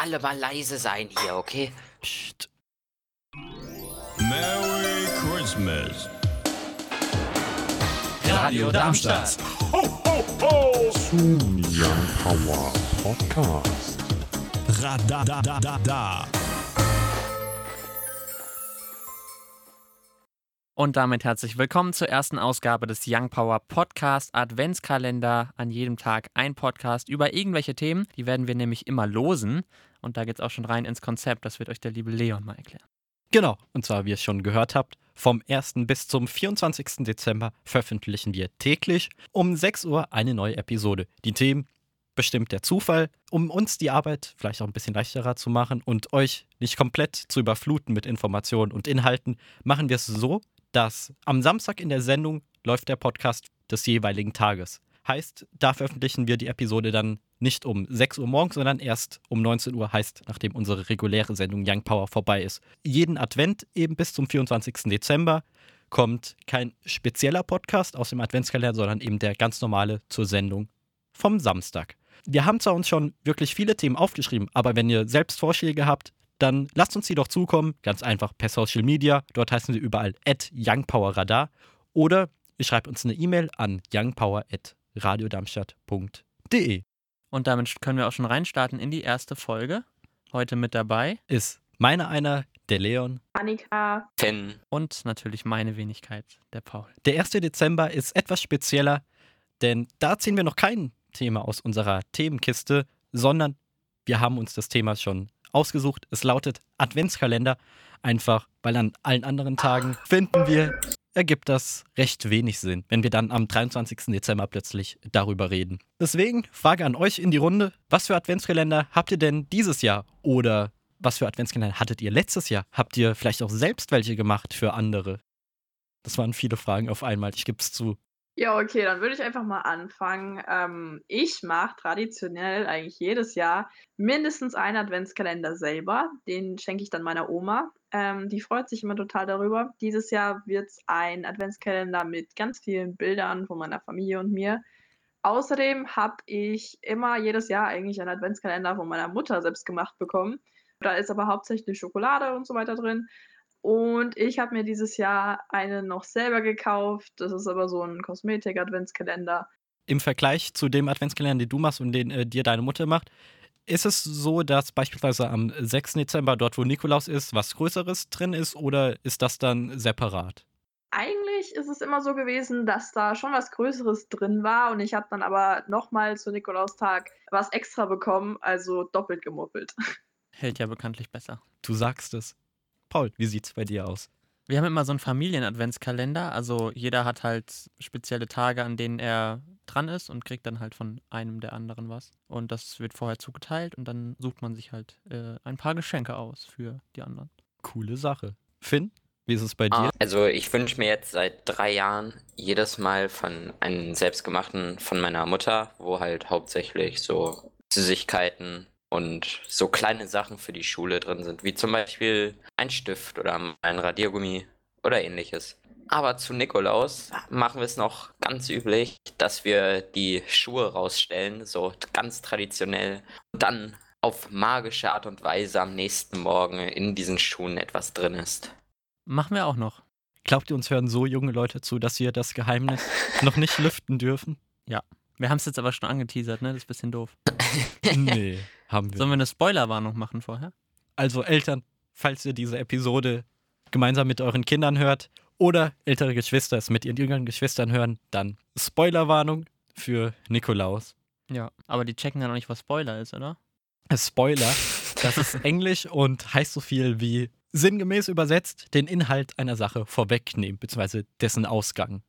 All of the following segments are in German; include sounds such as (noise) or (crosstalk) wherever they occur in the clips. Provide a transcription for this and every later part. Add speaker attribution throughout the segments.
Speaker 1: alle mal leise sein hier, okay?
Speaker 2: Psst.
Speaker 3: Merry Christmas.
Speaker 4: Radio Darmstadt.
Speaker 5: Zum Young Power Podcast.
Speaker 3: Radadadada.
Speaker 2: Und damit herzlich willkommen zur ersten Ausgabe des Young Power Podcast Adventskalender. An jedem Tag ein Podcast über irgendwelche Themen. Die werden wir nämlich immer losen. Und da geht es auch schon rein ins Konzept. Das wird euch der liebe Leon mal erklären.
Speaker 6: Genau, und zwar, wie ihr es schon gehört habt, vom 1. bis zum 24. Dezember veröffentlichen wir täglich um 6 Uhr eine neue Episode. Die Themen bestimmt der Zufall, um uns die Arbeit vielleicht auch ein bisschen leichterer zu machen und euch nicht komplett zu überfluten mit Informationen und Inhalten, machen wir es so, dass am Samstag in der Sendung läuft der Podcast des jeweiligen Tages. Heißt, da veröffentlichen wir die Episode dann nicht um 6 Uhr morgens, sondern erst um 19 Uhr, heißt, nachdem unsere reguläre Sendung Young Power vorbei ist. Jeden Advent eben bis zum 24. Dezember kommt kein spezieller Podcast aus dem Adventskalender, sondern eben der ganz normale zur Sendung vom Samstag. Wir haben zwar uns schon wirklich viele Themen aufgeschrieben, aber wenn ihr selbst Vorschläge habt, dann lasst uns die doch zukommen. Ganz einfach per Social Media. Dort heißen wir überall at youngpowerradar. Oder ihr schreibt uns eine E-Mail an youngpower.radiodarmstadt.de.
Speaker 2: Und damit können wir auch schon reinstarten in die erste Folge. Heute mit dabei
Speaker 6: Ist meiner einer, der Leon.
Speaker 7: Annika.
Speaker 1: Finn.
Speaker 2: und natürlich meine Wenigkeit, der Paul.
Speaker 6: Der 1. Dezember ist etwas spezieller, denn da ziehen wir noch kein Thema aus unserer Themenkiste, sondern wir haben uns das Thema schon ausgesucht. Es lautet Adventskalender, einfach weil an allen anderen Tagen finden wir, ergibt das recht wenig Sinn, wenn wir dann am 23. Dezember plötzlich darüber reden. Deswegen Frage an euch in die Runde, was für Adventskalender habt ihr denn dieses Jahr oder was für Adventskalender hattet ihr letztes Jahr? Habt ihr vielleicht auch selbst welche gemacht für andere? Das waren viele Fragen auf einmal, ich gebe es zu.
Speaker 7: Ja, okay, dann würde ich einfach mal anfangen. Ähm, ich mache traditionell eigentlich jedes Jahr mindestens einen Adventskalender selber. Den schenke ich dann meiner Oma. Ähm, die freut sich immer total darüber. Dieses Jahr wird es ein Adventskalender mit ganz vielen Bildern von meiner Familie und mir. Außerdem habe ich immer jedes Jahr eigentlich einen Adventskalender von meiner Mutter selbst gemacht bekommen. Da ist aber hauptsächlich Schokolade und so weiter drin. Und ich habe mir dieses Jahr einen noch selber gekauft. Das ist aber so ein Kosmetik-Adventskalender.
Speaker 6: Im Vergleich zu dem Adventskalender, den du machst und den äh, dir deine Mutter macht, ist es so, dass beispielsweise am 6. Dezember, dort wo Nikolaus ist, was Größeres drin ist oder ist das dann separat?
Speaker 7: Eigentlich ist es immer so gewesen, dass da schon was Größeres drin war und ich habe dann aber nochmal zu Nikolaustag was extra bekommen, also doppelt gemuppelt.
Speaker 2: Hält ja bekanntlich besser.
Speaker 6: Du sagst es. Paul, wie sieht's bei dir aus?
Speaker 2: Wir haben immer so einen Familien-Adventskalender. Also jeder hat halt spezielle Tage, an denen er dran ist und kriegt dann halt von einem der anderen was. Und das wird vorher zugeteilt und dann sucht man sich halt äh, ein paar Geschenke aus für die anderen.
Speaker 6: Coole Sache. Finn, wie ist es bei
Speaker 1: Ah,
Speaker 6: dir?
Speaker 1: Also ich wünsche mir jetzt seit drei Jahren jedes Mal von einem selbstgemachten von meiner Mutter, wo halt hauptsächlich so Süßigkeiten und so kleine Sachen für die Schule drin sind, wie zum Beispiel ein Stift oder ein Radiergummi oder ähnliches. Aber zu Nikolaus machen wir es noch ganz üblich, dass wir die Schuhe rausstellen, so ganz traditionell, und dann auf magische Art und Weise am nächsten Morgen in diesen Schuhen etwas drin ist.
Speaker 2: Machen wir auch noch.
Speaker 6: Glaubt ihr, uns hören so junge Leute zu, dass wir das Geheimnis (laughs) noch nicht lüften dürfen?
Speaker 2: Wir haben es jetzt aber schon angeteasert, ne? Das ist ein bisschen doof. (laughs)
Speaker 6: Nee, haben wir.
Speaker 2: Sollen wir eine Spoilerwarnung machen vorher?
Speaker 6: Also Eltern, falls ihr diese Episode gemeinsam mit euren Kindern hört oder ältere Geschwister es mit ihren jüngeren Geschwistern hören, dann Spoilerwarnung für Nikolaus.
Speaker 2: Ja. Aber die checken ja noch nicht, was Spoiler ist, oder?
Speaker 6: Spoiler, das ist (laughs) Englisch und heißt so viel wie sinngemäß übersetzt den Inhalt einer Sache vorwegnehmen, beziehungsweise dessen Ausgang.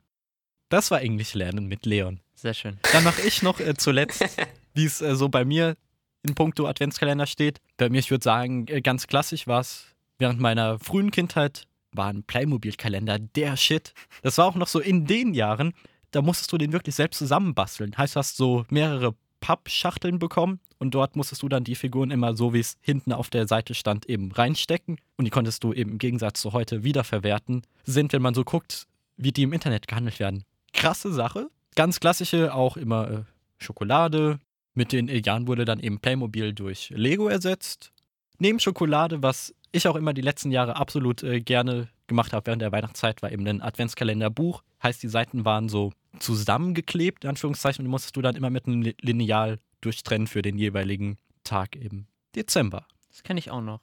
Speaker 6: Das war Englisch lernen mit Leon.
Speaker 2: Sehr schön.
Speaker 6: Dann mache ich noch äh, zuletzt, (laughs) wie es äh, so bei mir in puncto Adventskalender steht. Bei mir, ich würde sagen, äh, ganz klassisch war es während meiner frühen Kindheit, war ein Playmobil-Kalender der Shit. Das war auch noch so in den Jahren, da musstest du den wirklich selbst zusammenbasteln. Heißt, du hast so mehrere Pappschachteln bekommen und dort musstest du dann die Figuren immer so, wie es hinten auf der Seite stand, eben reinstecken und die konntest du eben im Gegensatz zu heute wiederverwerten. Sind, wenn man so guckt, wie die im Internet gehandelt werden. Krasse Sache. Ganz klassische, auch immer äh, Schokolade, Mit den Jahren wurde dann eben Playmobil durch Lego ersetzt. Neben Schokolade, was ich auch immer die letzten Jahre absolut äh, gerne gemacht habe während der Weihnachtszeit, war eben ein Adventskalenderbuch. Heißt, die Seiten waren so zusammengeklebt, in Anführungszeichen, und musstest du dann immer mit einem Li- Lineal durchtrennen für den jeweiligen Tag im Dezember.
Speaker 2: Das kenne ich auch noch.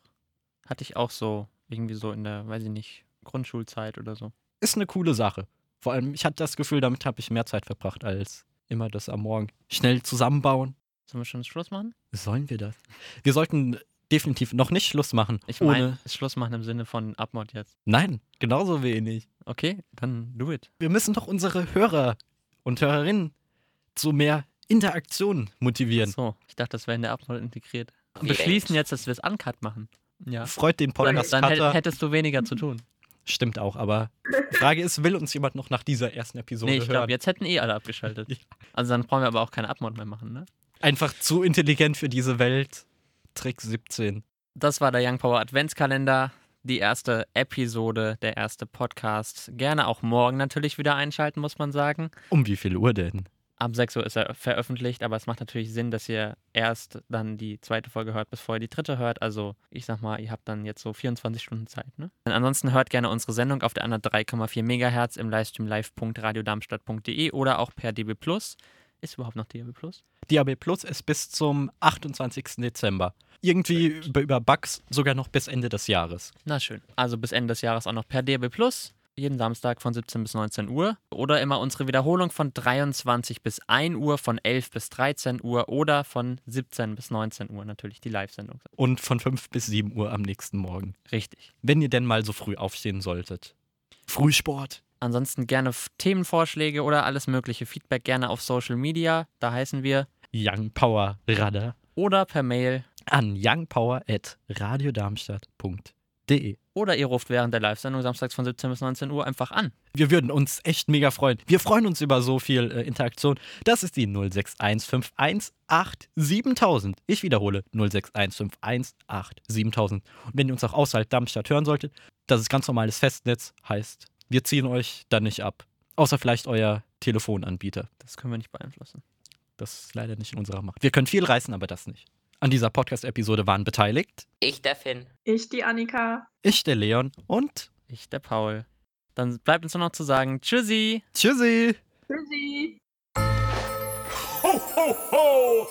Speaker 2: Hatte ich auch so, irgendwie so in der, weiß ich nicht, Grundschulzeit oder so.
Speaker 6: Ist eine coole Sache. Vor allem, ich hatte das Gefühl, damit habe ich mehr Zeit verbracht als immer das am Morgen schnell zusammenbauen.
Speaker 2: Sollen wir schon Schluss machen?
Speaker 6: Sollen wir das? Wir sollten definitiv noch nicht Schluss machen.
Speaker 2: Ich
Speaker 6: ohne.
Speaker 2: meine, Schluss machen im Sinne von Abmod jetzt.
Speaker 6: Nein, genauso wenig.
Speaker 2: Okay, dann do it.
Speaker 6: Wir müssen doch unsere Hörer und Hörerinnen zu mehr Interaktion motivieren.
Speaker 2: So, ich dachte, das wäre in der Abmod integriert. Und
Speaker 1: Wie
Speaker 2: beschließen jetzt, dass wir es uncut machen. Ja.
Speaker 6: Freut den
Speaker 2: Dann,
Speaker 6: Podcast
Speaker 2: dann
Speaker 6: Cutter.
Speaker 2: hättest du weniger zu tun.
Speaker 6: Stimmt auch, aber die Frage ist, will uns jemand noch nach dieser ersten Episode
Speaker 2: Nee, ich glaube,
Speaker 6: hören?
Speaker 2: jetzt hätten eh alle abgeschaltet. (laughs) Also dann brauchen wir aber auch keine Abmod mehr machen, ne?
Speaker 6: Einfach zu intelligent für diese Welt. Trick 17.
Speaker 2: Das war der Young Power Adventskalender. Die erste Episode, der erste Podcast. Gerne auch morgen natürlich wieder einschalten, muss man sagen.
Speaker 6: Um wie viel Uhr denn?
Speaker 2: Ab 6 Uhr ist er veröffentlicht, aber es macht natürlich Sinn, dass ihr erst dann die zweite Folge hört, bevor ihr die dritte hört. Also ich sag mal, ihr habt dann jetzt so 24 Stunden Zeit. Ne? Und ansonsten hört gerne unsere Sendung auf der anderen 3,4 Megahertz im Livestream live.radiodarmstadt.de oder auch per DB. Ist überhaupt noch DB Plus?
Speaker 6: DAB Plus ist bis zum 28. Dezember. Irgendwie über, über Bugs sogar noch bis Ende des Jahres.
Speaker 2: Na schön. Also bis Ende des Jahres auch noch per DB Plus. Jeden Samstag von 17 bis 19 Uhr. Oder immer unsere Wiederholung von 23 bis 1 Uhr, von 11 bis 13 Uhr oder von 17 bis 19 Uhr natürlich die Live-Sendung.
Speaker 6: Und von 5 bis 7 Uhr am nächsten Morgen.
Speaker 2: Richtig.
Speaker 6: Wenn ihr denn mal so früh aufstehen solltet. Frühsport.
Speaker 2: Ansonsten gerne Themenvorschläge oder alles mögliche Feedback gerne auf Social Media. Da heißen wir.
Speaker 6: Young Power Radar.
Speaker 2: Oder per Mail.
Speaker 6: An youngpower.radiodarmstadt.de.
Speaker 2: Oder ihr ruft während der Live-Sendung samstags von 17 bis 19 Uhr einfach an.
Speaker 6: Wir würden uns echt mega freuen. Wir freuen uns über so viel äh, Interaktion. Das ist die 0615187.000. Ich wiederhole 0615187.000. Und wenn ihr uns auch außerhalb Darmstadt hören solltet, das ist ganz normales Festnetz, heißt, wir ziehen euch dann nicht ab. Außer vielleicht euer Telefonanbieter.
Speaker 2: Das können wir nicht beeinflussen.
Speaker 6: Das ist leider nicht in unserer Macht. Wir können viel reißen, aber das nicht. An dieser Podcast-Episode waren beteiligt
Speaker 1: Ich, der Finn.
Speaker 7: Ich, die Annika.
Speaker 6: ich, der Leon und
Speaker 2: Ich, der Paul. Dann bleibt uns nur noch zu sagen Tschüssi.
Speaker 6: Tschüssi!
Speaker 7: Tschüssi.
Speaker 3: Ho, ho, ho!